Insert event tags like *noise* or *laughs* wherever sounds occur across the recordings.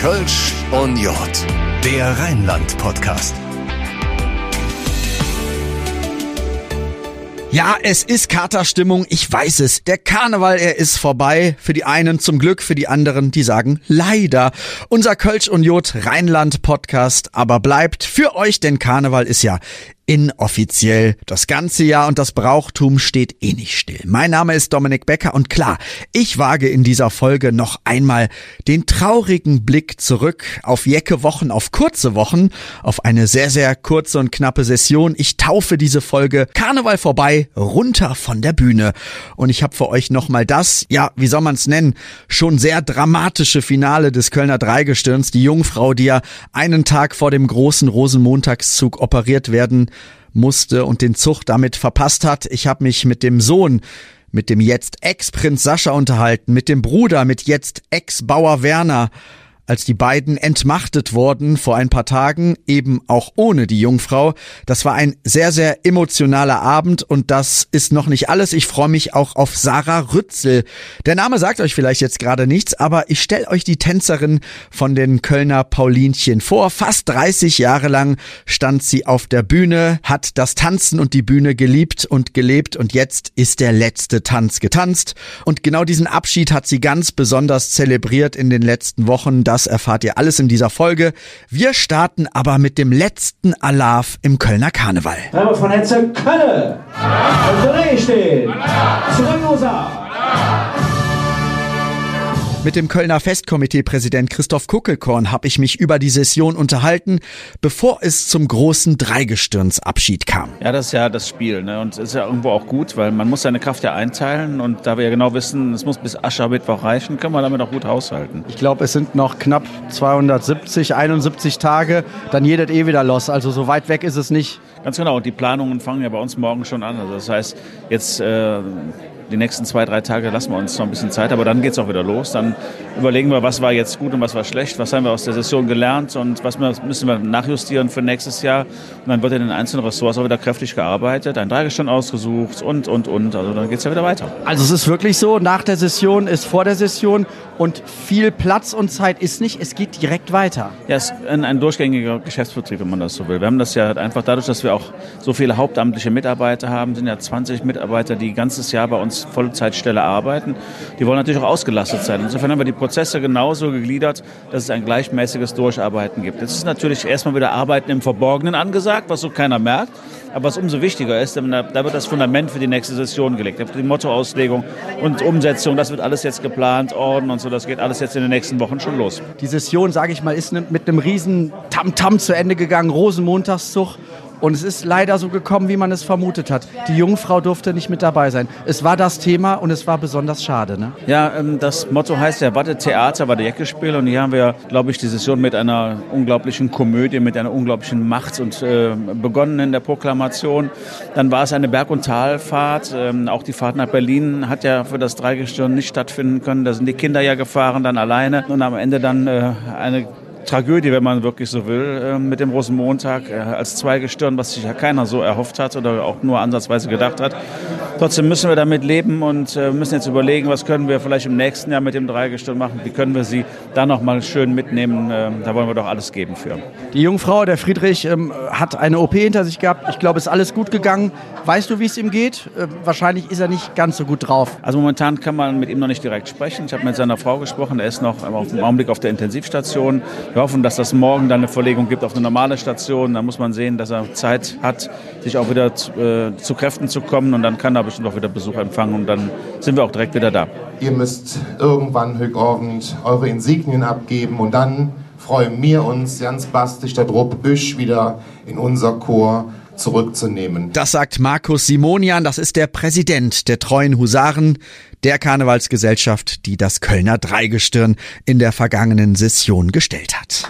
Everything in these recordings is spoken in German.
Kölsch und Jod, der Rheinland-Podcast. Ja, es ist Katerstimmung, ich weiß es. Der Karneval, er ist vorbei. Für die einen zum Glück, für die anderen, die sagen leider. Unser Kölsch und Jod Rheinland Podcast aber bleibt für euch, denn Karneval ist ja inoffiziell. Das ganze Jahr und das Brauchtum steht eh nicht still. Mein Name ist Dominik Becker und klar, ich wage in dieser Folge noch einmal den traurigen Blick zurück auf Jecke Wochen, auf kurze Wochen, auf eine sehr, sehr kurze und knappe Session. Ich taufe diese Folge Karneval vorbei, runter von der Bühne. Und ich habe für euch nochmal das, ja, wie soll man es nennen, schon sehr dramatische Finale des Kölner Dreigestirns. Die Jungfrau, die ja einen Tag vor dem großen Rosenmontagszug operiert werden musste und den Zug damit verpasst hat. Ich habe mich mit dem Sohn mit dem jetzt Ex-Prinz Sascha unterhalten, mit dem Bruder, mit jetzt Ex-Bauer Werner als die beiden entmachtet wurden vor ein paar Tagen, eben auch ohne die Jungfrau. Das war ein sehr, sehr emotionaler Abend und das ist noch nicht alles. Ich freue mich auch auf Sarah Rützel. Der Name sagt euch vielleicht jetzt gerade nichts, aber ich stelle euch die Tänzerin von den Kölner Paulinchen vor. Fast 30 Jahre lang stand sie auf der Bühne, hat das Tanzen und die Bühne geliebt und gelebt und jetzt ist der letzte Tanz getanzt. Und genau diesen Abschied hat sie ganz besonders zelebriert in den letzten Wochen. Das erfahrt ihr alles in dieser Folge. Wir starten aber mit dem letzten Alarv im Kölner Karneval. Dreimal von Hetze Kölle. Also stehen. Zurück, mit dem Kölner Festkomitee-Präsident Christoph Kuckelkorn habe ich mich über die Session unterhalten, bevor es zum großen Dreigestirnsabschied kam. Ja, das ist ja das Spiel ne? und es ist ja irgendwo auch gut, weil man muss seine Kraft ja einteilen und da wir ja genau wissen, es muss bis Aschermittwoch reichen, können wir damit auch gut haushalten. Ich glaube, es sind noch knapp 270, 71 Tage, dann jedet eh wieder los, also so weit weg ist es nicht. Ganz genau, und die Planungen fangen ja bei uns morgen schon an. Also das heißt, jetzt äh, die nächsten zwei, drei Tage lassen wir uns noch ein bisschen Zeit, aber dann geht es auch wieder los. Dann überlegen wir, was war jetzt gut und was war schlecht, was haben wir aus der Session gelernt und was müssen wir nachjustieren für nächstes Jahr. Und dann wird in den einzelnen Ressorts auch wieder kräftig gearbeitet, ein Dreigestand ausgesucht und, und, und. Also dann geht es ja wieder weiter. Also es ist wirklich so, nach der Session ist vor der Session und viel Platz und Zeit ist nicht, es geht direkt weiter. Ja, es ist ein, ein durchgängiger Geschäftsbetrieb, wenn man das so will. Wir haben das ja einfach dadurch, dass wir auch so viele hauptamtliche Mitarbeiter haben, sind ja 20 Mitarbeiter, die ganzes Jahr bei uns Vollzeitstelle arbeiten. Die wollen natürlich auch ausgelastet sein. Insofern haben wir die Prozesse genauso gegliedert, dass es ein gleichmäßiges Durcharbeiten gibt. Jetzt ist natürlich erstmal wieder Arbeiten im Verborgenen angesagt, was so keiner merkt. Aber was umso wichtiger ist, da, da wird das Fundament für die nächste Session gelegt. Die Mottoauslegung und Umsetzung, das wird alles jetzt geplant, Orden und so, das geht alles jetzt in den nächsten Wochen schon los. Die Session, sage ich mal, ist mit einem riesen Tamtam -Tam zu Ende gegangen, Rosenmontagszug. Und es ist leider so gekommen, wie man es vermutet hat. Die Jungfrau durfte nicht mit dabei sein. Es war das Thema und es war besonders schade. Ne? Ja, ähm, das Motto heißt ja Watte Theater, Watte Jecke-Spiel. Und hier haben wir, glaube ich, die Session mit einer unglaublichen Komödie, mit einer unglaublichen Macht und äh, begonnen in der Proklamation. Dann war es eine Berg- und Talfahrt. Ähm, auch die Fahrt nach Berlin hat ja für das Dreigestirn nicht stattfinden können. Da sind die Kinder ja gefahren, dann alleine. Und am Ende dann äh, eine Tragödie, wenn man wirklich so will, ähm, mit dem Rosenmontag äh, als Zweigestirn, was sich ja keiner so erhofft hat oder auch nur ansatzweise gedacht hat. Trotzdem müssen wir damit leben und äh, müssen jetzt überlegen, was können wir vielleicht im nächsten Jahr mit dem Dreigestirn machen, wie können wir sie da nochmal schön mitnehmen. Ähm, da wollen wir doch alles geben für. Die Jungfrau, der Friedrich, ähm, hat eine OP hinter sich gehabt. Ich glaube, es ist alles gut gegangen. Weißt du, wie es ihm geht? Äh, wahrscheinlich ist er nicht ganz so gut drauf. Also momentan kann man mit ihm noch nicht direkt sprechen. Ich habe mit seiner Frau gesprochen. Er ist noch im Augenblick auf der Intensivstation. Wir hoffen, dass das morgen dann eine Verlegung gibt auf eine normale Station. Da muss man sehen, dass er Zeit hat, sich auch wieder zu, äh, zu Kräften zu kommen und dann kann er bestimmt auch wieder Besuch empfangen und dann sind wir auch direkt wieder da. Ihr müsst irgendwann Höchordend eure Insignien abgeben und dann freuen wir uns ganz bastisch Druck Büsch wieder in unser Chor zurückzunehmen. Das sagt Markus Simonian, das ist der Präsident der treuen Husaren, der Karnevalsgesellschaft, die das Kölner Dreigestirn in der vergangenen Session gestellt hat.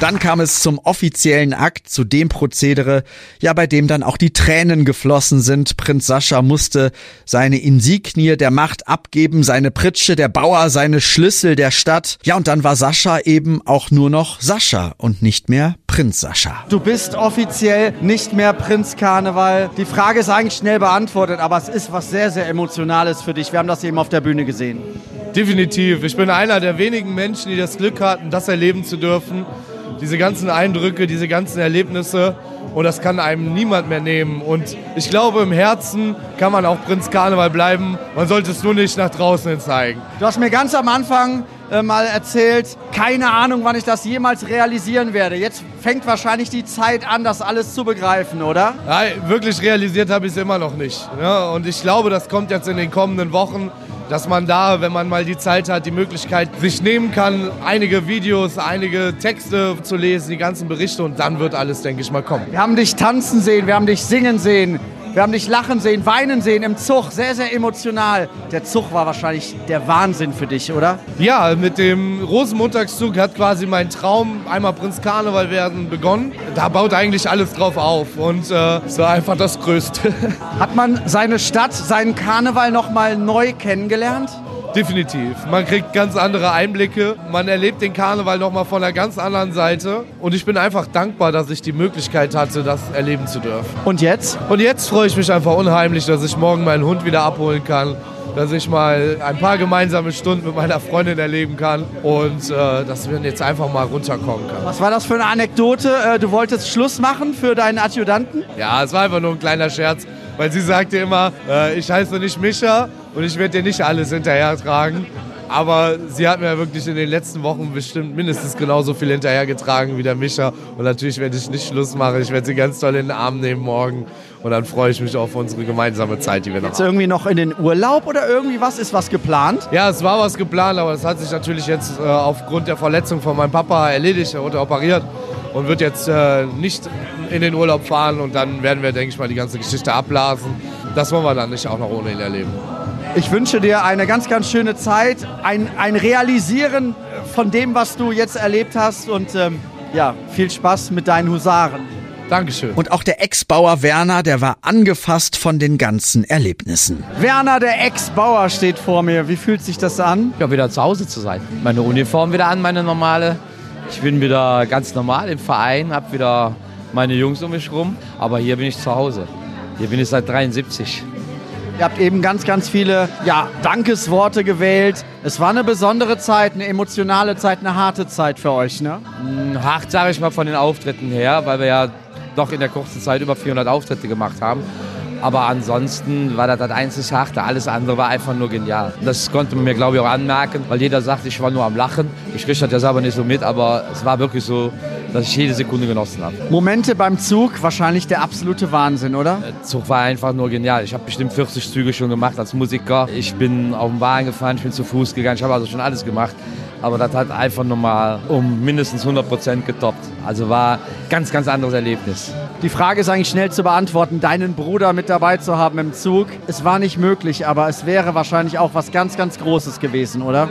Dann kam es zum offiziellen Akt, zu dem Prozedere, ja, bei dem dann auch die Tränen geflossen sind. Prinz Sascha musste seine Insignie der Macht abgeben, seine Pritsche, der Bauer, seine Schlüssel der Stadt. Ja, und dann war Sascha eben auch nur noch Sascha und nicht mehr Prinz Sascha. Du bist offiziell nicht mehr Prinz Karneval. Die Frage ist eigentlich schnell beantwortet, aber es ist was sehr, sehr Emotionales für dich. Wir haben das eben auf der Bühne gesehen. Definitiv. Ich bin einer der wenigen Menschen, die das Glück hatten, das erleben zu dürfen. Diese ganzen Eindrücke, diese ganzen Erlebnisse. Und das kann einem niemand mehr nehmen. Und ich glaube, im Herzen kann man auch Prinz Karneval bleiben. Man sollte es nur nicht nach draußen hin zeigen. Du hast mir ganz am Anfang äh, mal erzählt, keine Ahnung, wann ich das jemals realisieren werde. Jetzt fängt wahrscheinlich die Zeit an, das alles zu begreifen, oder? Ja, wirklich realisiert habe ich es immer noch nicht. Ja, und ich glaube, das kommt jetzt in den kommenden Wochen dass man da, wenn man mal die Zeit hat, die Möglichkeit sich nehmen kann, einige Videos, einige Texte zu lesen, die ganzen Berichte und dann wird alles, denke ich mal, kommen. Wir haben dich tanzen sehen, wir haben dich singen sehen. Wir haben dich lachen sehen, weinen sehen im Zug, sehr, sehr emotional. Der Zug war wahrscheinlich der Wahnsinn für dich, oder? Ja, mit dem Rosenmontagszug hat quasi mein Traum, einmal Prinz Karneval werden, begonnen. Da baut eigentlich alles drauf auf und äh, es war einfach das Größte. *laughs* Hat man seine Stadt, seinen Karneval nochmal neu kennengelernt? Definitiv. Man kriegt ganz andere Einblicke. Man erlebt den Karneval nochmal von einer ganz anderen Seite. Und ich bin einfach dankbar, dass ich die Möglichkeit hatte, das erleben zu dürfen. Und jetzt? Und jetzt freue ich mich einfach unheimlich, dass ich morgen meinen Hund wieder abholen kann. Dass ich mal ein paar gemeinsame Stunden mit meiner Freundin erleben kann und äh, dass wir jetzt einfach mal runterkommen können. Was war das für eine Anekdote? Äh, du wolltest Schluss machen für deinen Adjutanten? Ja, es war einfach nur ein kleiner Scherz, weil sie sagte immer, äh, ich heiße nicht Mischa, und ich werde dir nicht alles hinterher tragen. Aber sie hat mir wirklich in den letzten Wochen bestimmt mindestens genauso viel hinterhergetragen wie der Mischa. Und natürlich werde ich nicht Schluss machen. Ich werde sie ganz toll in den Arm nehmen morgen. Und dann freue ich mich auf unsere gemeinsame Zeit, die wir noch jetzt haben. irgendwie noch in den Urlaub oder irgendwie was? Ist was geplant? Ja, es war was geplant, aber das hat sich natürlich jetzt äh, aufgrund der Verletzung von meinem Papa erledigt. Er wurde operiert und wird jetzt äh, nicht in den Urlaub fahren. Und dann werden wir, denke ich mal, die ganze Geschichte abblasen. Das wollen wir dann nicht auch noch ohne ihn erleben. Ich wünsche dir eine ganz, ganz schöne Zeit, ein, ein Realisieren von dem, was du jetzt erlebt hast und ähm, ja, viel Spaß mit deinen Husaren. Dankeschön. Und auch der Ex-Bauer Werner, der war angefasst von den ganzen Erlebnissen. Werner, der Ex-Bauer, steht vor mir. Wie fühlt sich das an? Ja, wieder zu Hause zu sein. Meine Uniform wieder an, meine normale. Ich bin wieder ganz normal im Verein, hab wieder meine Jungs um mich rum. Aber hier bin ich zu Hause. Hier bin ich seit 73. Ihr habt eben ganz, ganz viele ja, Dankesworte gewählt. Es war eine besondere Zeit, eine emotionale Zeit, eine harte Zeit für euch, ne? Hm, hart, sage ich mal, von den Auftritten her, weil wir ja doch in der kurzen Zeit über 400 Auftritte gemacht haben. Aber ansonsten war das das einzig Harte. Alles andere war einfach nur genial. Das konnte man mir, glaube ich, auch anmerken, weil jeder sagt, ich war nur am Lachen. Ich kriege das ja selber nicht so mit, aber es war wirklich so, dass ich jede Sekunde genossen habe. Momente beim Zug, wahrscheinlich der absolute Wahnsinn, oder? Der Zug war einfach nur genial. Ich habe bestimmt 40 Züge schon gemacht als Musiker. Ich bin auf dem Wagen gefahren, ich bin zu Fuß gegangen, ich habe also schon alles gemacht. Aber das hat einfach nochmal um mindestens 100 Prozent getoppt. Also war ganz, ganz anderes Erlebnis. Die Frage ist eigentlich schnell zu beantworten, deinen Bruder mit dabei zu haben im Zug. Es war nicht möglich, aber es wäre wahrscheinlich auch was ganz, ganz Großes gewesen, oder?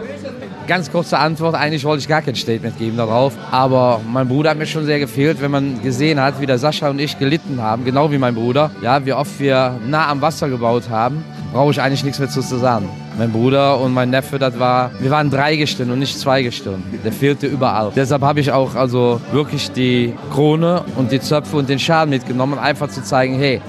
Ganz kurze Antwort, eigentlich wollte ich gar kein Statement geben darauf, aber mein Bruder hat mir schon sehr gefehlt, wenn man gesehen hat, wie der Sascha und ich gelitten haben, genau wie mein Bruder, ja, wie oft wir nah am Wasser gebaut haben, brauche ich eigentlich nichts mehr zu sagen. Mein Bruder und mein Neffe, das war, wir waren Dreigestirn und nicht Zweigestirn. Der fehlte überall. Deshalb habe ich auch also wirklich die Krone und die Zöpfe und den Schaden mitgenommen, einfach zu zeigen, hey,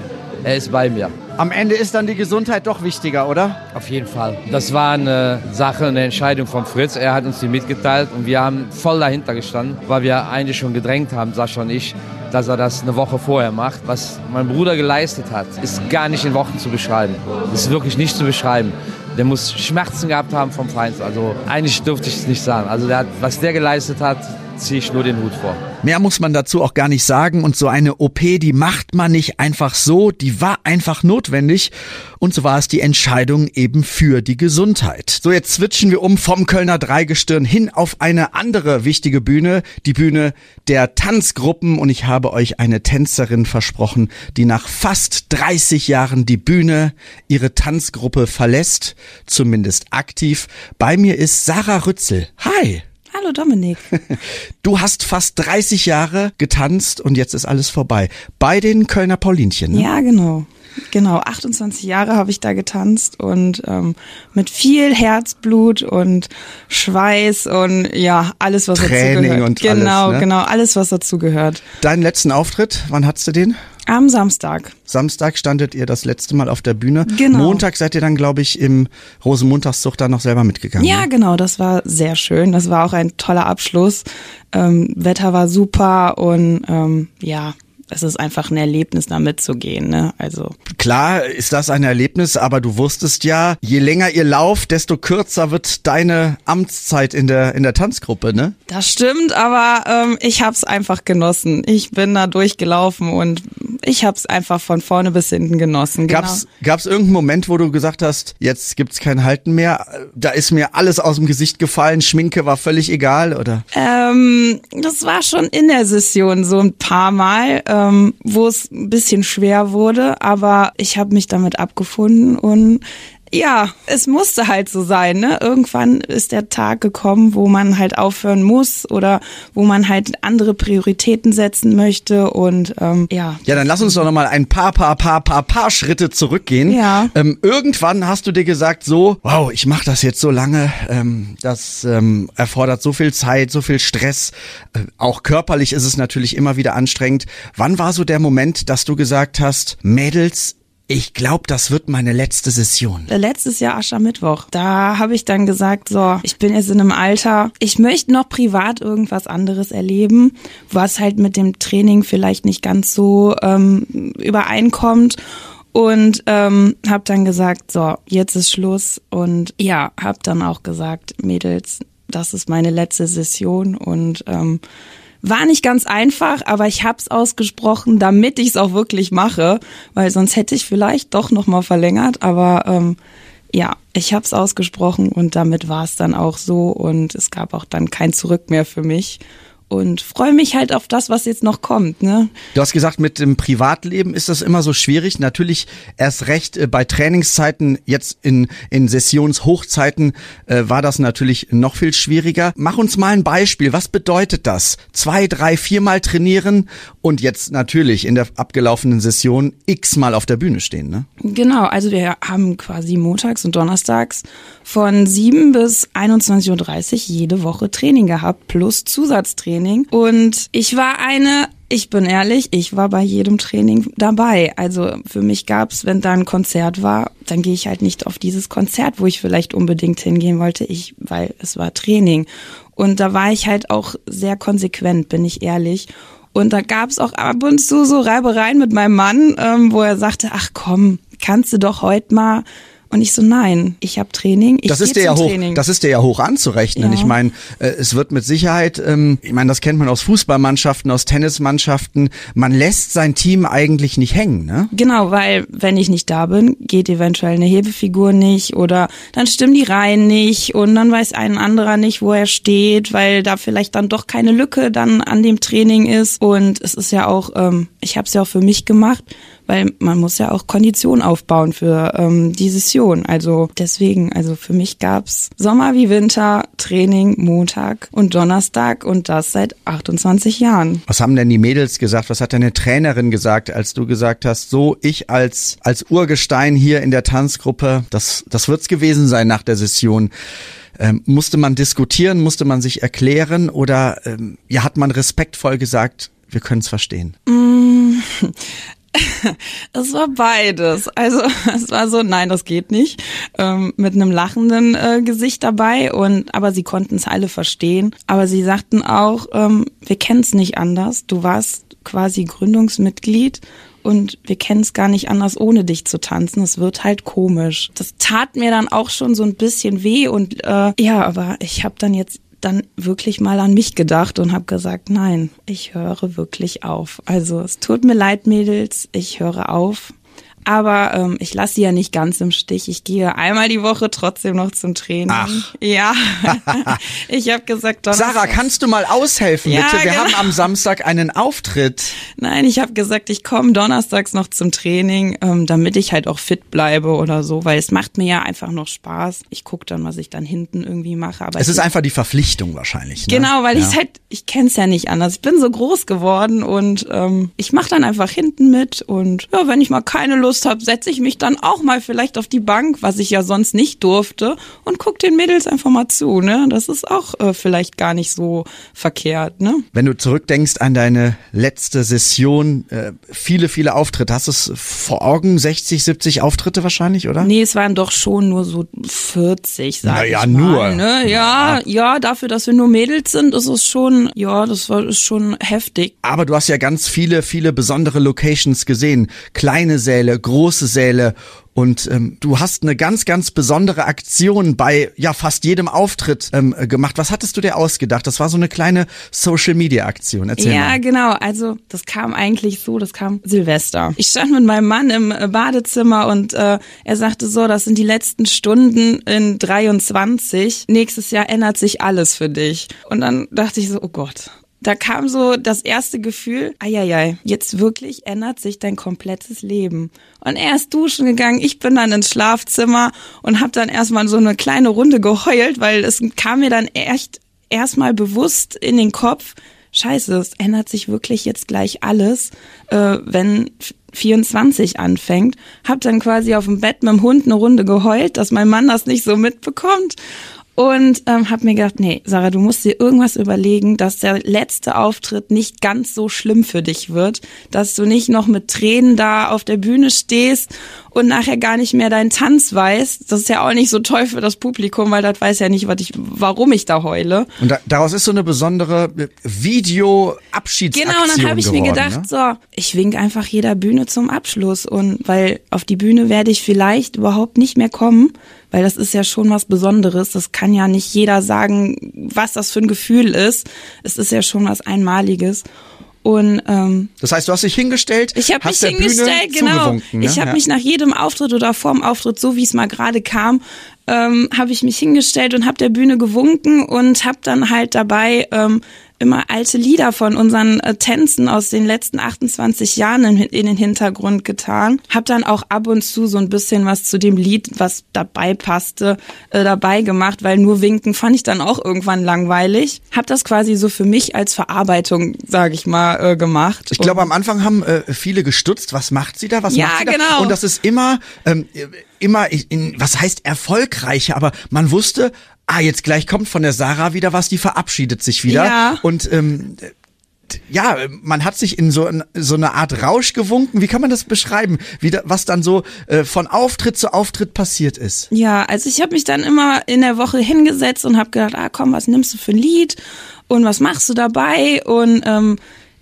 er ist bei mir. Am Ende ist dann die Gesundheit doch wichtiger, oder? Auf jeden Fall. Das war eine Sache, eine Entscheidung von Fritz. Er hat uns die mitgeteilt und wir haben voll dahinter gestanden, weil wir eigentlich schon gedrängt haben, Sascha und ich, dass er das eine Woche vorher macht. Was mein Bruder geleistet hat, ist gar nicht in Wochen zu beschreiben. Das ist wirklich nicht zu beschreiben. Der muss Schmerzen gehabt haben vom Feind. Also eigentlich dürfte ich es nicht sagen. Also der hat, was der geleistet hat, ziehe ich nur den Hut vor. Mehr muss man dazu auch gar nicht sagen und so eine OP, die macht man nicht einfach so, die war einfach notwendig und so war es die Entscheidung eben für die Gesundheit. So jetzt switchen wir um vom Kölner Dreigestirn hin auf eine andere wichtige Bühne, die Bühne der Tanzgruppen und ich habe euch eine Tänzerin versprochen, die nach fast 30 Jahren die Bühne, ihre Tanzgruppe verlässt, zumindest aktiv. Bei mir ist Sarah Rützel. Hi! Hallo Dominik. *laughs* Du hast fast 30 Jahre getanzt und jetzt ist alles vorbei. Bei den Kölner Paulinchen. Ne? Ja, genau. Genau, 28 Jahre habe ich da getanzt und ähm, mit viel Herzblut und Schweiß und ja, alles, was Training dazu gehört. und genau, alles, ne? genau, alles, was dazu gehört. Deinen letzten Auftritt, wann hattest du den? Am Samstag. Samstag standet ihr das letzte Mal auf der Bühne. Genau. Montag seid ihr dann, glaube ich, im Rosenmontagszug dann noch selber mitgegangen. Ja, ne? genau, das war sehr schön. Das war auch ein toller Abschluss. Ähm, Wetter war super und ähm, ja, es ist einfach ein Erlebnis, da mitzugehen. Ne? Also Klar ist das ein Erlebnis, aber du wusstest ja, je länger ihr lauft, desto kürzer wird deine Amtszeit in der, in der Tanzgruppe, ne? Das stimmt, aber ähm, ich hab's einfach genossen. Ich bin da durchgelaufen und ich hab's einfach von vorne bis hinten genossen. Genau. Gab's, gab's irgendeinen Moment, wo du gesagt hast, jetzt gibt's kein Halten mehr? Da ist mir alles aus dem Gesicht gefallen, Schminke war völlig egal, oder? Ähm, das war schon in der Session so ein paar Mal, ähm, wo es ein bisschen schwer wurde, aber ich habe mich damit abgefunden und ja, es musste halt so sein. Ne? Irgendwann ist der Tag gekommen, wo man halt aufhören muss oder wo man halt andere Prioritäten setzen möchte und ähm, ja. Ja, dann lass uns doch noch mal ein paar, paar, paar, paar, paar Schritte zurückgehen. Ja. Ähm, irgendwann hast du dir gesagt, so, wow, ich mache das jetzt so lange, ähm, das ähm, erfordert so viel Zeit, so viel Stress. Äh, auch körperlich ist es natürlich immer wieder anstrengend. Wann war so der Moment, dass du gesagt hast, Mädels, ich glaube, das wird meine letzte Session. Letztes Jahr Aschermittwoch. Da habe ich dann gesagt, so, ich bin jetzt in einem Alter, ich möchte noch privat irgendwas anderes erleben, was halt mit dem Training vielleicht nicht ganz so ähm, übereinkommt. Und ähm, habe dann gesagt, so, jetzt ist Schluss. Und ja, habe dann auch gesagt, Mädels, das ist meine letzte Session. Und ähm, war nicht ganz einfach, aber ich hab's ausgesprochen, damit ich es auch wirklich mache, weil sonst hätte ich vielleicht doch noch mal verlängert. Aber ähm, ja, ich hab's ausgesprochen und damit war es dann auch so und es gab auch dann kein Zurück mehr für mich und freue mich halt auf das, was jetzt noch kommt. Ne? Du hast gesagt, mit dem Privatleben ist das immer so schwierig. Natürlich erst recht äh, bei Trainingszeiten, jetzt in, in Sessionshochzeiten äh, war das natürlich noch viel schwieriger. Mach uns mal ein Beispiel. Was bedeutet das? Zwei, drei, viermal trainieren und jetzt natürlich in der abgelaufenen Session x-mal auf der Bühne stehen, ne? Genau, also wir haben quasi montags und donnerstags von 7 bis 21.30 Uhr jede Woche Training gehabt, plus Zusatztraining. Und ich war eine ich bin ehrlich, ich war bei jedem Training dabei. Also für mich gab's, wenn da ein Konzert war, dann gehe ich halt nicht auf dieses Konzert, wo ich vielleicht unbedingt hingehen wollte, ich, weil es war Training. Und da war ich halt auch sehr konsequent, bin ich ehrlich. Und da gab's auch ab und zu so Reibereien mit meinem Mann, ähm, wo er sagte, ach komm, kannst du doch heute mal und ich so, nein, ich habe Training, ich das ist dir ja hoch, Training. das ist dir ja hoch anzurechnen. Ja. Ich meine, äh, es wird mit Sicherheit, ähm, ich meine, das kennt man aus Fußballmannschaften, aus Tennismannschaften. Man lässt sein Team eigentlich nicht hängen, ne? Genau, weil wenn ich nicht da bin, geht eventuell eine Hebefigur nicht oder dann stimmen die Reihen nicht und dann weiß ein anderer nicht, wo er steht, weil da vielleicht dann doch keine Lücke dann an dem Training ist. Und es ist ja auch, ähm, ich habe es ja auch für mich gemacht, weil man muss ja auch Kondition aufbauen für ähm, die Session. Also deswegen, also für mich gab's Sommer wie Winter, Training Montag und Donnerstag und das seit 28 Jahren. Was haben denn die Mädels gesagt? Was hat deine Trainerin gesagt, als du gesagt hast, so ich als als Urgestein hier in der Tanzgruppe, das das wird's gewesen sein nach der Session. Ähm, musste man diskutieren, musste man sich erklären oder ähm, ja hat man respektvoll gesagt, wir können's verstehen? *laughs* Es war beides. Also *laughs* es war so, nein, das geht nicht, ähm, mit einem lachenden äh, Gesicht dabei. Und aber sie konnten es alle verstehen. Aber sie sagten auch, ähm, wir kennen es nicht anders. Du warst quasi Gründungsmitglied. Und wir kennen es gar nicht anders, ohne dich zu tanzen. Es wird halt komisch. Das tat mir dann auch schon so ein bisschen weh. Und äh, ja, aber ich habe dann jetzt dann wirklich mal an mich gedacht und habe gesagt, nein, ich höre wirklich auf. Also es tut mir leid, Mädels, ich höre auf. Aber ähm, ich lasse sie ja nicht ganz im Stich. Ich gehe einmal die Woche trotzdem noch zum Training. Ach. Ja. *laughs* ich habe gesagt, Donnerstag. Sarah, kannst du mal aushelfen, Ja, bitte? Wir genau. haben am Samstag einen Auftritt. Nein, ich habe gesagt, ich komme donnerstags noch zum Training, ähm, damit ich halt auch fit bleibe oder so, weil es macht mir ja einfach noch Spaß. Ich guck dann, was ich dann hinten irgendwie mache. Aber Es ist einfach die Verpflichtung wahrscheinlich. Ne? Genau, weil ja. ich halt, ich kenn's ja nicht anders. Ich bin so groß geworden und ähm, ich mache dann einfach hinten mit und ja, wenn ich mal keine Lust habe, setze ich mich dann auch mal vielleicht auf die Bank, was ich ja sonst nicht durfte und guck den Mädels einfach mal zu. Ne, das ist auch äh, vielleicht gar nicht so verkehrt. Ne? Wenn du zurückdenkst an deine letzte Session, äh, viele, viele Auftritte, hast du es vor Augen? 60, 70 Auftritte wahrscheinlich, oder? Nee, es waren doch schon nur so 40, sag Naja, ich nur. mal. Ne? Ja, ja, dafür, dass wir nur Mädels sind, ist es schon, ja, das war ist schon heftig. Aber du hast ja ganz viele, viele besondere Locations gesehen. Kleine Säle, große Säle. Und ähm, du hast eine ganz, ganz besondere Aktion bei ja fast jedem Auftritt ähm, äh, gemacht. Was hattest du dir ausgedacht? Das war so eine kleine Social-Media-Aktion. Erzähl ja, mal. genau. Also das kam eigentlich so, das kam Silvester. Ich stand mit meinem Mann im äh, Badezimmer und äh, er sagte so, das sind die letzten Stunden in 23. Nächstes Jahr ändert sich alles für dich. Und dann dachte ich so, oh Gott. Da kam so das erste Gefühl, eieiei, jetzt wirklich ändert sich dein komplettes Leben. Und er ist duschen gegangen, ich bin dann ins Schlafzimmer und habe dann erstmal so eine kleine Runde geheult, weil es kam mir dann echt erstmal bewusst in den Kopf, scheiße, es ändert sich wirklich jetzt gleich alles, äh, wenn 24 anfängt. Hab dann quasi auf dem Bett mit dem Hund eine Runde geheult, dass mein Mann das nicht so mitbekommt. Und ähm, hab mir gedacht, nee, Sarah, du musst dir irgendwas überlegen, dass der letzte Auftritt nicht ganz so schlimm für dich wird, dass du nicht noch mit Tränen da auf der Bühne stehst und nachher gar nicht mehr deinen Tanz weißt. Das ist ja auch nicht so toll für das Publikum, weil das weiß ja nicht, was ich, warum ich da heule. Und da, daraus ist so eine besondere Video-Abschiedsaktion Genau, und dann habe ich mir gedacht, ne? so, ich wink einfach jeder Bühne zum Abschluss und weil auf die Bühne werde ich vielleicht überhaupt nicht mehr kommen, weil das ist ja schon was Besonderes. Das kann ja nicht jeder sagen, was das für ein Gefühl ist. Es ist ja schon was Einmaliges. Und ähm, Das heißt, du hast dich hingestellt, ich habe mich hingestellt, Bühne genau. ne? Ich habe Ja. mich nach jedem Auftritt oder vorm Auftritt, so wie es mal gerade kam, ähm, habe ich mich hingestellt und habe der Bühne gewunken und habe dann halt dabei ähm, immer alte Lieder von unseren äh, Tänzen aus den letzten 28 Jahren in, in den Hintergrund getan. Hab dann auch ab und zu so ein bisschen was zu dem Lied, was dabei passte, äh, dabei gemacht, weil nur winken fand ich dann auch irgendwann langweilig. Hab das quasi so für mich als Verarbeitung, sage ich mal, äh, gemacht. Ich glaube, am Anfang haben äh, viele gestutzt, was macht sie da, was Ja, macht sie da? genau. Und das ist immer, ähm, immer, in, was heißt erfolgreicher, aber man wusste, ah, jetzt gleich kommt von der Sarah wieder was, die verabschiedet sich wieder. Ja. Und ähm, ja, man hat sich in so, so eine Art Rausch gewunken. Wie kann man das beschreiben? Wie da, was dann so äh, von Auftritt zu Auftritt passiert ist? Ja, also ich habe mich dann immer in der Woche hingesetzt und habe gedacht, ah komm, was nimmst du für ein Lied und was machst du dabei? Und ähm,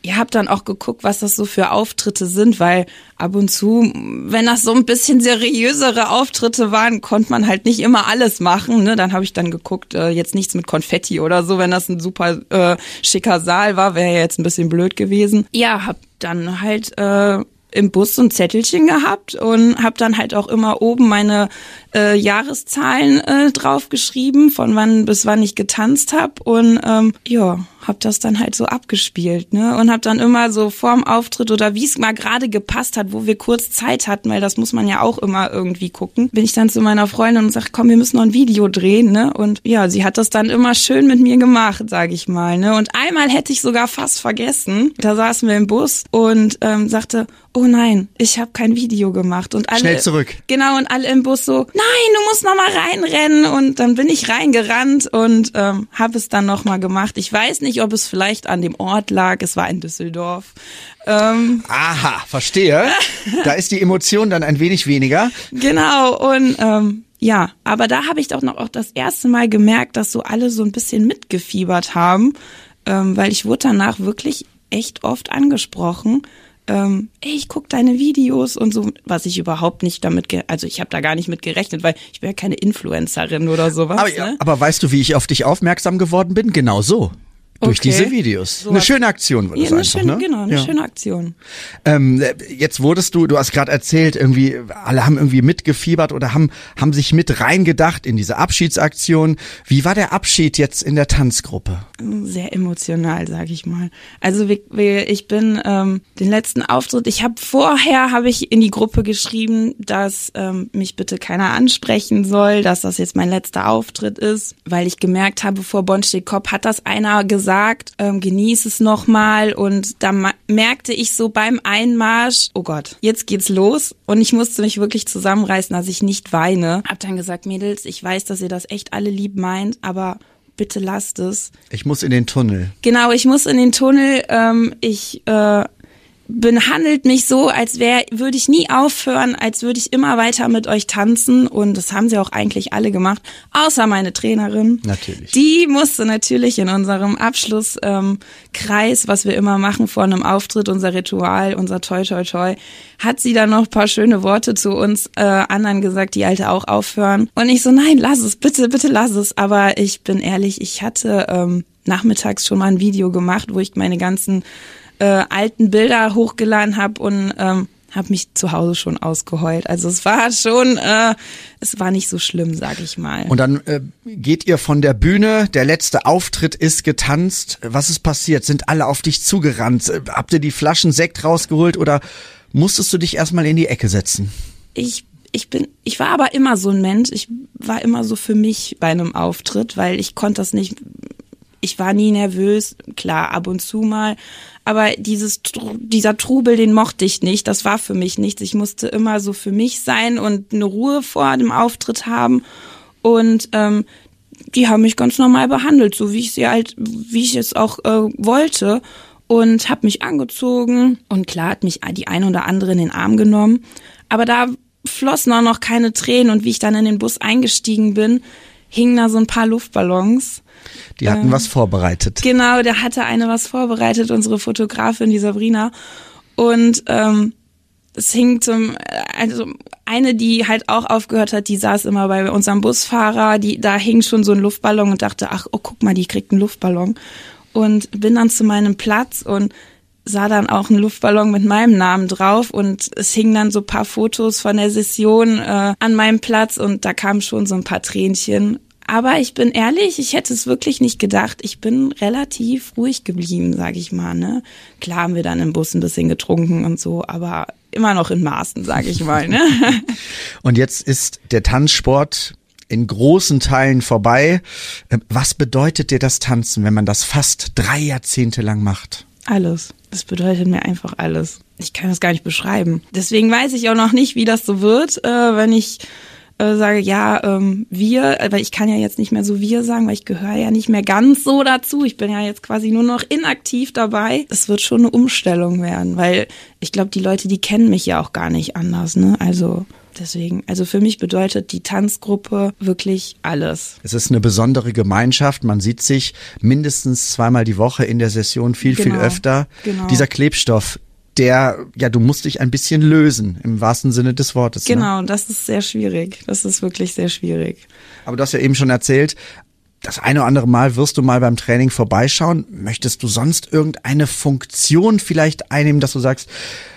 ihr habt dann auch geguckt, was das so für Auftritte sind, weil ab und zu, wenn das so ein bisschen seriösere Auftritte waren, konnte man halt nicht immer alles machen. Ne? Dann habe ich dann geguckt, äh, jetzt nichts mit Konfetti oder so, wenn das ein super äh, schicker Saal war, wäre ja jetzt ein bisschen blöd gewesen. Ja, hab dann halt äh, im Bus so ein Zettelchen gehabt und habe dann halt auch immer oben meine äh, Jahreszahlen äh, draufgeschrieben, von wann bis wann ich getanzt habe und ähm, ja, habe das dann halt so abgespielt, ne? Und habe dann immer so vorm Auftritt oder wie es mal gerade gepasst hat, wo wir kurz Zeit hatten, weil das muss man ja auch immer irgendwie gucken, bin ich dann zu meiner Freundin und sag, komm, wir müssen noch ein Video drehen, ne? Und ja, sie hat das dann immer schön mit mir gemacht, sage ich mal, ne? Und einmal hätte ich sogar fast vergessen. Da saßen wir im Bus und ähm, sagte, oh nein, ich habe kein Video gemacht und alle Schnell zurück. Genau und alle im Bus so, nein, du musst noch mal reinrennen und dann bin ich reingerannt und ähm, habe es dann noch mal gemacht. Ich weiß nicht, ob es vielleicht an dem Ort lag. Es war in Düsseldorf. Ähm, Aha, verstehe. *laughs* da ist die Emotion dann ein wenig weniger. Genau, und ähm, ja, aber da habe ich doch noch auch das erste Mal gemerkt, dass so alle so ein bisschen mitgefiebert haben, ähm, weil ich wurde danach wirklich echt oft angesprochen. Ähm, ey, ich guck deine Videos und so, was ich überhaupt nicht damit, ge also ich habe da gar nicht mit gerechnet, weil ich bin ja keine Influencerin oder sowas. Aber, ne? aber weißt du, wie ich auf dich aufmerksam geworden bin? Genau so. Durch Okay. diese Videos. So eine schöne Aktion wird Ja, das eine einfach, schöne, ne? genau, eine Ja. schöne Aktion. Ähm, jetzt wurdest du, du hast gerade erzählt, irgendwie alle haben irgendwie mitgefiebert oder haben haben sich mit reingedacht in diese Abschiedsaktion. Wie war der Abschied jetzt in der Tanzgruppe? sehr emotional, sag ich mal. Also wir, wir, ich bin ähm, den letzten Auftritt, ich habe vorher habe ich in die Gruppe geschrieben, dass ähm, mich bitte keiner ansprechen soll, dass das jetzt mein letzter Auftritt ist, weil ich gemerkt habe, vor Bonn steht Kopf, hat das einer gesagt, ähm, genieß es nochmal und da merkte ich so beim Einmarsch, oh Gott, jetzt geht's los und ich musste mich wirklich zusammenreißen, dass ich nicht weine. Hab dann gesagt, Mädels, ich weiß, dass ihr das echt alle lieb meint, aber bitte lasst es. Ich muss in den Tunnel. Genau, ich muss in den Tunnel. Ähm, ich äh, behandelt mich so, als wäre, würde ich nie aufhören, als würde ich immer weiter mit euch tanzen. Und das haben sie auch eigentlich alle gemacht, außer meine Trainerin. Natürlich. Die musste natürlich in unserem Abschlusskreis, ähm, Kreis, was wir immer machen vor einem Auftritt, unser Ritual, unser Toi Toi Toi, hat sie dann noch ein paar schöne Worte zu uns äh, anderen gesagt, die alte auch aufhören. Und ich so, nein, lass es, bitte, bitte lass es. Aber ich bin ehrlich, ich hatte ähm, nachmittags schon mal ein Video gemacht, wo ich meine ganzen äh, alten Bilder hochgeladen habe und ähm, habe mich zu Hause schon ausgeheult. Also es war schon, äh, es war nicht so schlimm, sag ich mal. Und dann äh, geht ihr von der Bühne, der letzte Auftritt ist getanzt. Was ist passiert? Sind alle auf dich zugerannt? Äh, Habt ihr die Flaschen Sekt rausgeholt oder musstest du dich erstmal in die Ecke setzen? ich ich bin ich war aber immer so ein Mensch ich war immer so für mich bei einem Auftritt weil ich konnte das nicht ich war nie nervös klar ab und zu mal aber dieses dieser Trubel den mochte ich nicht. Das war für mich nichts. Ich musste immer so für mich sein und eine Ruhe vor dem Auftritt haben. Und ähm, die haben mich ganz normal behandelt, so wie ich sie halt, wie ich es auch äh, wollte. Und habe mich angezogen. Und klar hat mich die ein oder andere in den Arm genommen, aber da flossen auch noch keine Tränen. Und wie ich dann in den Bus eingestiegen bin, hingen da so ein paar Luftballons. Die hatten was vorbereitet. Genau, da hatte eine was vorbereitet, unsere Fotografin, die Sabrina. Und ähm, es hing zum, also eine, die halt auch aufgehört hat, die saß immer bei unserem Busfahrer, die, da hing schon so ein Luftballon und dachte, ach, oh, guck mal, die kriegt einen Luftballon. Und bin dann zu meinem Platz und sah dann auch einen Luftballon mit meinem Namen drauf und es hingen dann so paar Fotos von der Session äh, an meinem Platz und da kamen schon so ein paar Tränchen. Aber ich bin ehrlich, ich hätte es wirklich nicht gedacht. Ich bin relativ ruhig geblieben, sag ich mal. Ne? Klar haben wir dann im Bus ein bisschen getrunken und so, aber immer noch in Maßen, sag ich mal. Ne? *laughs* Und jetzt ist der Tanzsport in großen Teilen vorbei. Äh, Was bedeutet dir das Tanzen, wenn man das fast drei Jahrzehnte lang macht? Alles. Das bedeutet mir einfach alles. Ich kann es gar nicht beschreiben. Deswegen weiß ich auch noch nicht, wie das so wird, äh, wenn ich äh, sage, ja, ähm, wir, aber ich kann ja jetzt nicht mehr so wir sagen, weil ich gehöre ja nicht mehr ganz so dazu. Ich bin ja jetzt quasi nur noch inaktiv dabei. Es wird schon eine Umstellung werden, weil ich glaube, die Leute, die kennen mich ja auch gar nicht anders, ne? Also deswegen, also für mich bedeutet die Tanzgruppe wirklich alles. Es ist eine besondere Gemeinschaft. Man sieht sich mindestens zweimal die Woche in der Session, viel, viel Genau, öfter. genau. Dieser Klebstoff, der, ja, du musst dich ein bisschen lösen, im wahrsten Sinne des Wortes. Ne? Genau, das ist sehr schwierig. Das ist wirklich sehr schwierig. Aber du hast ja eben schon erzählt, das eine oder andere Mal wirst du mal beim Training vorbeischauen. Möchtest du sonst irgendeine Funktion vielleicht einnehmen, dass du sagst,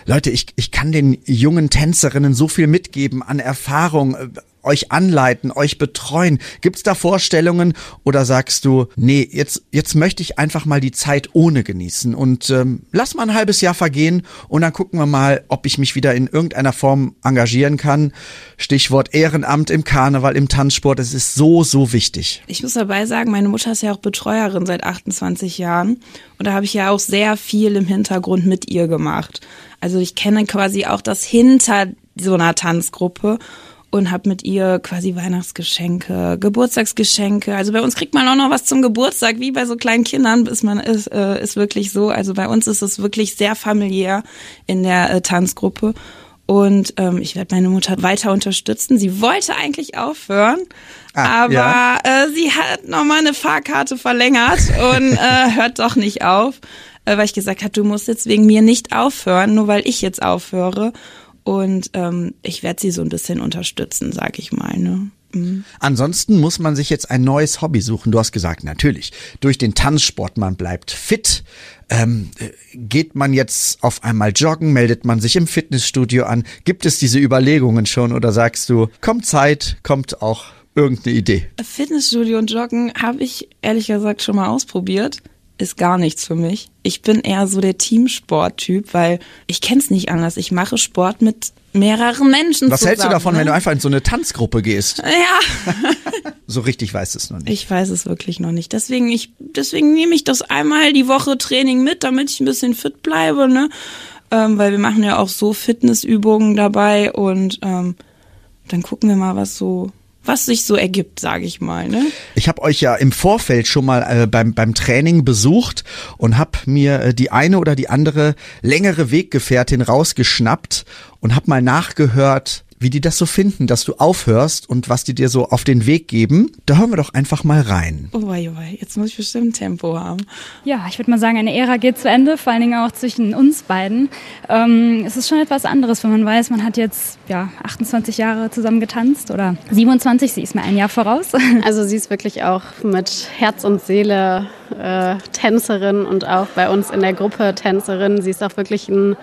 Leute, ich, ich kann den jungen Tänzerinnen so viel mitgeben an Erfahrung, äh, euch anleiten, euch betreuen. Gibt's da Vorstellungen oder sagst du, nee, jetzt, jetzt möchte ich einfach mal die Zeit ohne genießen und ähm, lass mal ein halbes Jahr vergehen und dann gucken wir mal, ob ich mich wieder in irgendeiner Form engagieren kann. Stichwort Ehrenamt im Karneval, im Tanzsport, es ist so, so wichtig. Ich muss dabei sagen, meine Mutter ist ja auch Betreuerin seit 28 Jahren und da habe ich ja auch sehr viel im Hintergrund mit ihr gemacht. Also ich kenne quasi auch das hinter so einer Tanzgruppe und habe mit ihr quasi Weihnachtsgeschenke, Geburtstagsgeschenke. Also bei uns kriegt man auch noch was zum Geburtstag, wie bei so kleinen Kindern. Ist man ist, äh, ist wirklich so. Also bei uns ist es wirklich sehr familiär in der äh, Tanzgruppe. Und ähm, ich werde meine Mutter weiter unterstützen. Sie wollte eigentlich aufhören, Ah, aber ja. äh, sie hat nochmal eine Fahrkarte verlängert und äh, *laughs* hört doch nicht auf, äh, weil ich gesagt habe, du musst jetzt wegen mir nicht aufhören, nur weil ich jetzt aufhöre. Und ähm, ich werde sie so ein bisschen unterstützen, sag ich mal. Ne? Ansonsten muss man sich jetzt ein neues Hobby suchen. Du hast gesagt, natürlich, durch den Tanzsport, man bleibt fit. Ähm, äh, geht man jetzt auf einmal joggen, meldet man sich im Fitnessstudio an? Gibt es diese Überlegungen schon oder sagst du, kommt Zeit, kommt auch irgendeine Idee? Fitnessstudio und Joggen habe ich ehrlich gesagt schon mal ausprobiert. Ist gar nichts für mich. Ich bin eher so der Teamsport-Typ, weil ich kenn's nicht anders. Ich mache Sport mit mehreren Menschen Was zusammen. hältst du davon, ne? wenn du einfach in so eine Tanzgruppe gehst? Ja, *laughs* So richtig weißt du es noch nicht. ich weiß es wirklich noch nicht. Deswegen, ich, deswegen nehme ich das einmal die Woche Training mit, damit ich ein bisschen fit bleibe, ne? Ähm, weil wir machen ja auch so Fitnessübungen dabei und ähm, dann gucken wir mal, was so, was sich so ergibt, sage ich mal, ne? Ich habe euch ja im Vorfeld schon mal äh, beim, beim Training besucht und habe mir äh, die eine oder die andere längere Weggefährtin rausgeschnappt und habe mal nachgehört, wie die das so finden, dass du aufhörst und was die dir so auf den Weg geben. Da hören wir doch einfach mal rein. Oh wei, oh wei, jetzt muss ich bestimmt Tempo haben. Ja, ich würde mal sagen, eine Ära geht zu Ende, vor allen Dingen auch zwischen uns beiden. Ähm, es ist schon etwas anderes, wenn man weiß, man hat jetzt ja, 28 Jahre zusammen getanzt oder 27, sie ist mir ein Jahr voraus. Also sie ist wirklich auch mit Herz und Seele äh, Tänzerin und auch bei uns in der Gruppe Tänzerin. Sie ist auch wirklich ein,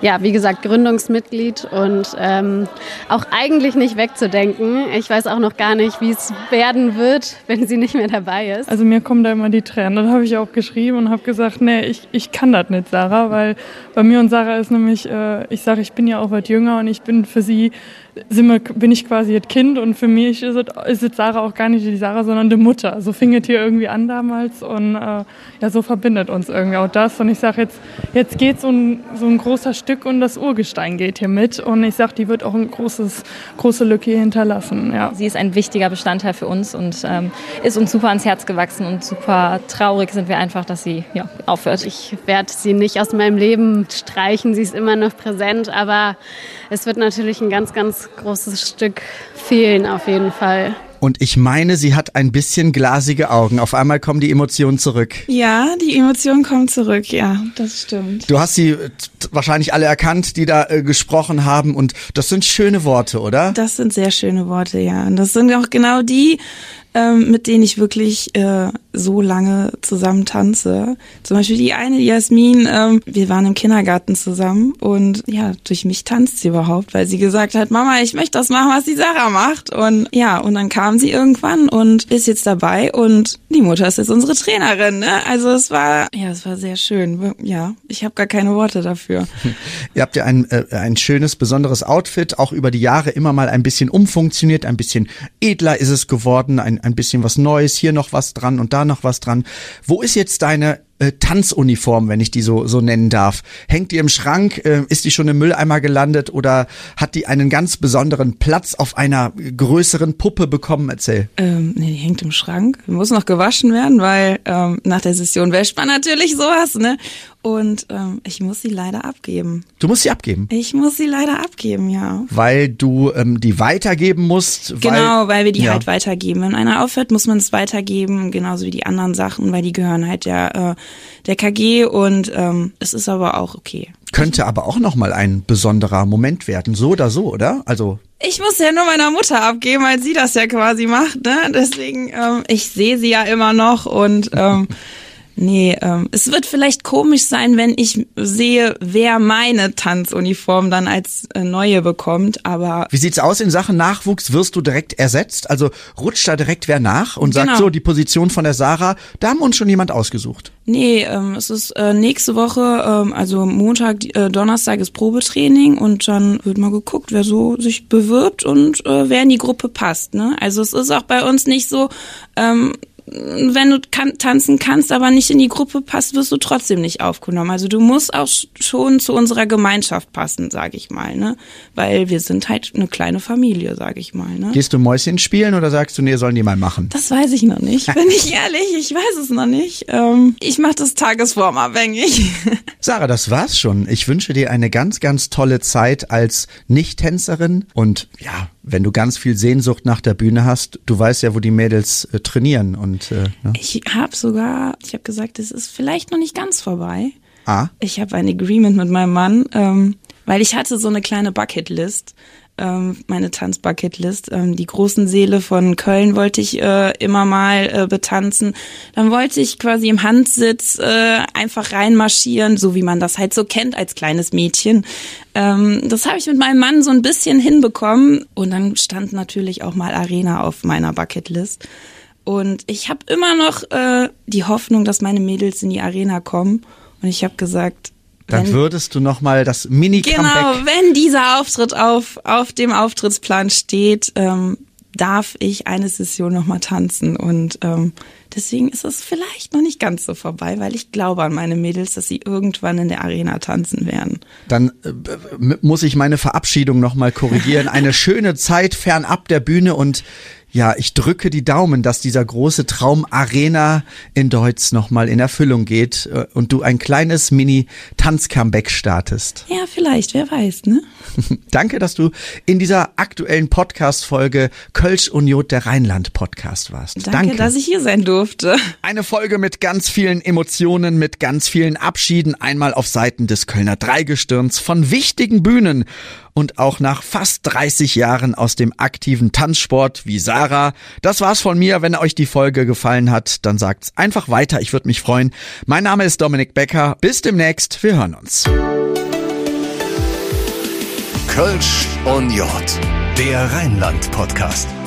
ja, wie gesagt, Gründungsmitglied und ähm, auch eigentlich nicht wegzudenken. Ich weiß auch noch gar nicht, wie es werden wird, wenn sie nicht mehr dabei ist. Also mir kommen da immer die Tränen. Das habe ich auch geschrieben und habe gesagt, nee, ich, ich kann das nicht, Sarah, weil bei mir und Sarah ist nämlich, äh, ich sage, ich bin ja auch was jünger und ich bin für sie, wir, bin ich quasi das Kind und für mich ist es, ist es Sarah auch gar nicht die Sarah, sondern die Mutter. So fing es hier irgendwie an damals und äh, ja, so verbindet uns irgendwie auch das. Und ich sage jetzt, jetzt geht so ein, so ein großer Stück und das Urgestein geht hier mit und ich sage, die wird auch ein großes, große Lücke hier hinterlassen. Ja. Sie ist ein wichtiger Bestandteil für uns und ähm, ist uns super ans Herz gewachsen und super traurig sind wir einfach, dass sie ja, aufhört. Ich werde sie nicht aus meinem Leben streichen, sie ist immer noch präsent, aber es wird natürlich ein ganz, ganz großes Stück fehlen auf jeden Fall. Und ich meine, sie hat ein bisschen glasige Augen. Auf einmal kommen die Emotionen zurück. Ja, die Emotionen kommen zurück, ja, das stimmt. Du hast sie wahrscheinlich alle erkannt, die da äh, gesprochen haben. Und das sind schöne Worte, oder? Das sind sehr schöne Worte, ja. Und das sind auch genau die, ähm, mit denen ich wirklich äh, so lange zusammen tanze. Zum Beispiel die eine, Jasmin, ähm, wir waren im Kindergarten zusammen und ja, durch mich tanzt sie überhaupt, weil sie gesagt hat, Mama, ich möchte das machen, was die Sarah macht. Und ja, und dann kam sie irgendwann und ist jetzt dabei und die Mutter ist jetzt unsere Trainerin. Ne? Also es war, ja, es war sehr schön. Ja, ich habe gar keine Worte dafür. *laughs* Ihr habt ja ein, äh, ein schönes, besonderes Outfit, auch über die Jahre immer mal ein bisschen umfunktioniert, ein bisschen edler ist es geworden, ein, ein bisschen was Neues, hier noch was dran und da noch was dran. Wo ist jetzt deine äh, Tanzuniform, wenn ich die so, so nennen darf? Hängt die im Schrank? Äh, ist die schon im Mülleimer gelandet oder hat die einen ganz besonderen Platz auf einer größeren Puppe bekommen? Erzähl. Ähm, nee, die hängt im Schrank. Muss noch gewaschen werden, weil ähm, nach der Session wäscht man natürlich sowas, ne? Und ähm, ich muss sie leider abgeben. Du musst sie abgeben. Ich muss sie leider abgeben, ja. Weil du ähm, die weitergeben musst. Weil, Genau, weil wir die Ja. halt weitergeben. Wenn einer aufhört, muss man es weitergeben, genauso wie die anderen Sachen, weil die gehören halt der, äh, der KG und ähm, es ist aber auch okay. Könnte aber auch noch mal ein besonderer Moment werden, so oder so, oder? Also Ich muss ja nur meiner Mutter abgeben, weil sie das ja quasi macht, ne? Deswegen, ähm, ich sehe sie ja immer noch und ähm, *laughs* nee, ähm, es wird vielleicht komisch sein, wenn ich sehe, wer meine Tanzuniform dann als äh, neue bekommt, aber Wie sieht's aus in Sachen Nachwuchs? Wirst du direkt ersetzt? Also rutscht da direkt wer nach und sagt Genau. so, die Position von der Sarah, da haben wir uns schon jemand ausgesucht. Nee, ähm, es ist äh, nächste Woche, ähm, also Montag, äh, Donnerstag ist Probetraining und dann wird mal geguckt, wer so sich bewirbt und äh, wer in die Gruppe passt. Ne? Also es ist auch bei uns nicht so, ähm, wenn du kann, tanzen kannst, aber nicht in die Gruppe passt, wirst du trotzdem nicht aufgenommen. Also du musst auch sch- schon zu unserer Gemeinschaft passen, sage ich mal, ne? Weil wir sind halt eine kleine Familie, sage ich mal, ne? Gehst du Mäuschen spielen oder sagst du, nee, sollen die mal machen? Das weiß ich noch nicht. *laughs* Bin ich ehrlich, ich weiß es noch nicht. Ähm, ich mache das tagesformabhängig. *laughs* Sarah, das war's schon. Ich wünsche dir eine ganz, ganz tolle Zeit als Nicht-Tänzerin und ja, wenn du ganz viel Sehnsucht nach der Bühne hast, du weißt ja, wo die Mädels äh, trainieren und äh, ne? Ich habe sogar, ich habe gesagt, es ist vielleicht noch nicht ganz vorbei. ah, Ich habe ein Agreement mit meinem Mann, ähm, weil ich hatte so eine kleine Bucketlist, ähm, meine Tanzbucketlist. Ähm, die großen Seele von Köln wollte ich äh, immer mal äh, betanzen. Dann wollte ich quasi im Handsitz äh, einfach reinmarschieren, so wie man das halt so kennt als kleines Mädchen. Ähm, das habe ich mit meinem Mann so ein bisschen hinbekommen. Und dann stand natürlich auch mal Arena auf meiner Bucketlist. Und ich habe immer noch äh, die Hoffnung, dass meine Mädels in die Arena kommen. Und ich habe gesagt, dann wenn, würdest du noch mal das Mini. Genau, wenn dieser Auftritt auf auf dem Auftrittsplan steht, ähm, darf ich eine Session noch mal tanzen und ähm, deswegen ist es vielleicht noch nicht ganz so vorbei, weil ich glaube an meine Mädels, dass sie irgendwann in der Arena tanzen werden. Dann äh, muss ich meine Verabschiedung noch mal korrigieren. *laughs* Eine schöne Zeit fernab der Bühne und ja, ich drücke die Daumen, dass dieser große Traum Arena in Deutsch nochmal in Erfüllung geht äh, und du ein kleines Mini-Tanz-Comeback startest. Ja, vielleicht, wer weiß, ne? *laughs* Danke, dass du in dieser aktuellen Podcast-Folge Kölsch Union der Rheinland-Podcast warst. Danke, Danke, dass ich hier sein durfte. Eine Folge mit ganz vielen Emotionen, mit ganz vielen Abschieden, einmal auf Seiten des Kölner Dreigestirns von wichtigen Bühnen und auch nach fast 30 Jahren aus dem aktiven Tanzsport wie Sarah. Das war's von mir. Wenn euch die Folge gefallen hat, dann sagt's einfach weiter. Ich würde mich freuen. Mein Name ist Dominik Becker. Bis demnächst. Wir hören uns. Kölsch und J, der Rheinland-Podcast.